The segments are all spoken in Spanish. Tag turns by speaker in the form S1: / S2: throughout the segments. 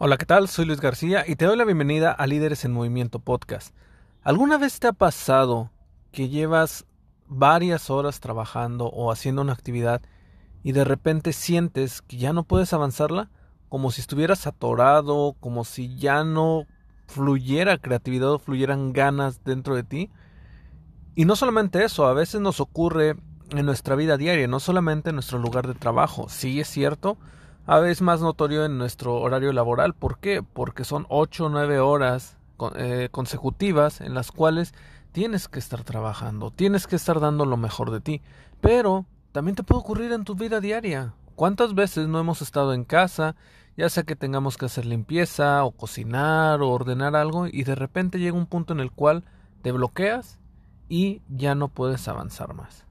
S1: Hola, ¿qué tal? Soy Luis García y te doy la bienvenida a Líderes en Movimiento Podcast. ¿Alguna vez te ha pasado que llevas varias horas trabajando o haciendo una actividad y de repente sientes que ya no puedes avanzarla? Como si estuvieras atorado, como si ya no fluyera creatividad o fluyeran ganas dentro de ti. Y no solamente eso, a veces nos ocurre en nuestra vida diaria, no solamente en nuestro lugar de trabajo. Sí es cierto, a veces más notorio en nuestro horario laboral. ¿Por qué? Porque son 8 o 9 horas eh, consecutivas en las cuales tienes que estar trabajando, tienes que estar dando lo mejor de ti. Pero también te puede ocurrir en tu vida diaria. ¿Cuántas veces no hemos estado en casa, ya sea que tengamos que hacer limpieza o cocinar o ordenar algo y de repente llega un punto en el cual te bloqueas y ya no puedes avanzar más?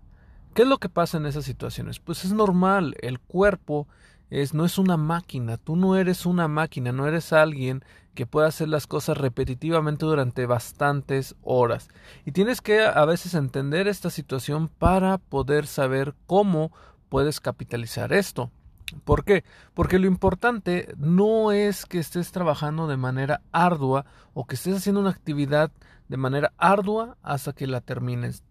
S1: ¿Qué es lo que pasa en esas situaciones? Pues es normal, el cuerpo es, no es una máquina, tú no eres una máquina, no eres alguien que pueda hacer las cosas repetitivamente durante bastantes horas. Y tienes que a veces entender esta situación para poder saber cómo puedes capitalizar esto. ¿Por qué? Porque lo importante no es que estés trabajando de manera ardua o que estés haciendo una actividad de manera ardua hasta que la termines.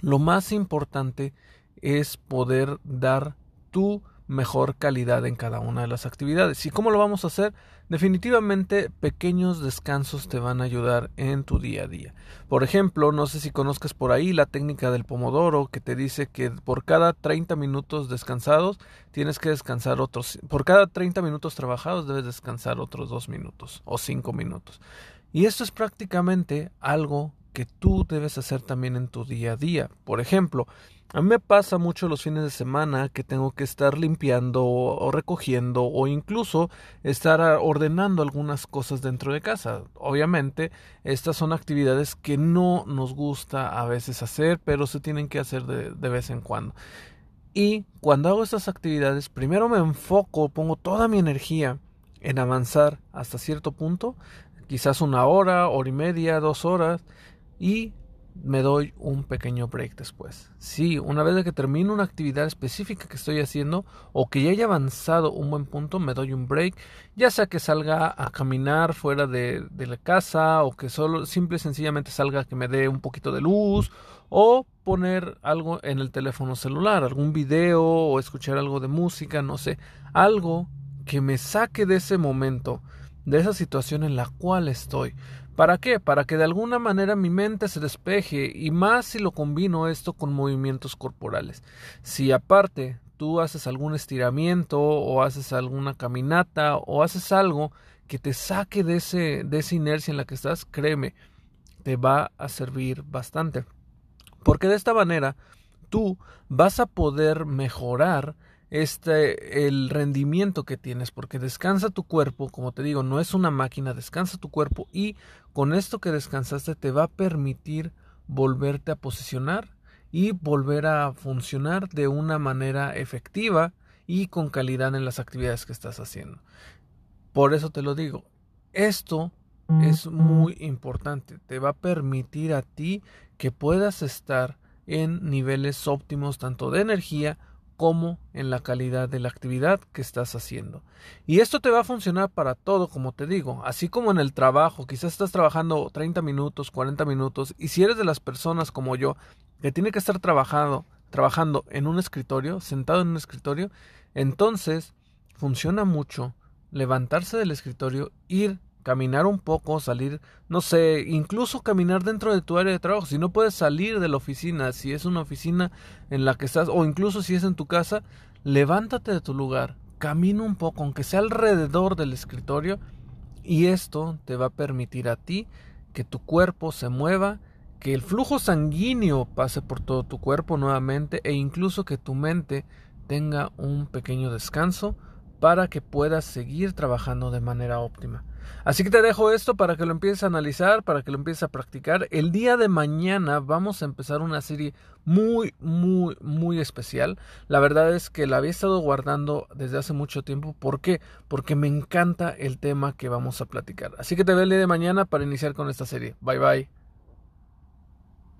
S1: Lo más importante es poder dar tu mejor calidad en cada una de las actividades. ¿Y cómo lo vamos a hacer? Definitivamente pequeños descansos te van a ayudar en tu día a día. Por ejemplo, no sé si conozcas por ahí la técnica del pomodoro que te dice que por cada 30 minutos descansados tienes que descansar otros, por cada 30 minutos trabajados debes descansar otros 2 minutos o 5 minutos. Y esto es prácticamente algo que tú debes hacer también en tu día a día. Por ejemplo, a mí me pasa mucho los fines de semana que tengo que estar limpiando o recogiendo o incluso estar ordenando algunas cosas dentro de casa. Obviamente, estas son actividades que no nos gusta a veces hacer, pero se tienen que hacer de, vez en cuando. Y cuando hago estas actividades, primero me enfoco, pongo toda mi energía en avanzar hasta cierto punto, quizás una hora, hora y media, dos horas, y me doy un pequeño break después. Sí, una vez que termino una actividad específica que estoy haciendo o que ya haya avanzado un buen punto, me doy un break, ya sea que salga a caminar fuera de, la casa o que solo simple y sencillamente salga que me dé un poquito de luz o poner algo en el teléfono celular, algún video o escuchar algo de música, no sé, algo que me saque de ese momento, de esa situación en la cual estoy. ¿Para qué? Para que de alguna manera mi mente se despeje y más si lo combino esto con movimientos corporales. Si aparte tú haces algún estiramiento o haces alguna caminata o haces algo que te saque de, ese, de esa inercia en la que estás, créeme, te va a servir bastante. Porque de esta manera tú vas a poder mejorar este el rendimiento que tienes porque descansa tu cuerpo como te digo no es una máquina descansa tu cuerpo y con esto que descansaste te va a permitir volverte a posicionar y volver a funcionar de una manera efectiva y con calidad en las actividades que estás haciendo. Por eso te lo digo esto es muy importante te va a permitir a ti que puedas estar en niveles óptimos tanto de energía como en la calidad de la actividad que estás haciendo. Y esto te va a funcionar para todo, como te digo, así como en el trabajo, quizás estás trabajando 30 minutos, 40 minutos, y si eres de las personas como yo, que tiene que estar trabajando, trabajando en un escritorio, sentado en un escritorio, entonces funciona mucho levantarse del escritorio, ir caminar un poco, salir, no sé, incluso caminar dentro de tu área de trabajo. Si no puedes salir de la oficina, si es una oficina en la que estás, o incluso si es en tu casa, levántate de tu lugar, camina un poco, aunque sea alrededor del escritorio, y esto te va a permitir a ti que tu cuerpo se mueva que el flujo sanguíneo pase por todo tu cuerpo nuevamente e incluso que tu mente tenga un pequeño descanso para que puedas seguir trabajando de manera óptima. Así que te dejo esto para que lo empieces a analizar, para que lo empieces a practicar. El día de mañana vamos a empezar una serie muy, muy, muy especial. La verdad es que la había estado guardando desde hace mucho tiempo. ¿Por qué? Porque me encanta el tema que vamos a platicar. Así que te veo el día de mañana para iniciar con esta serie. Bye bye.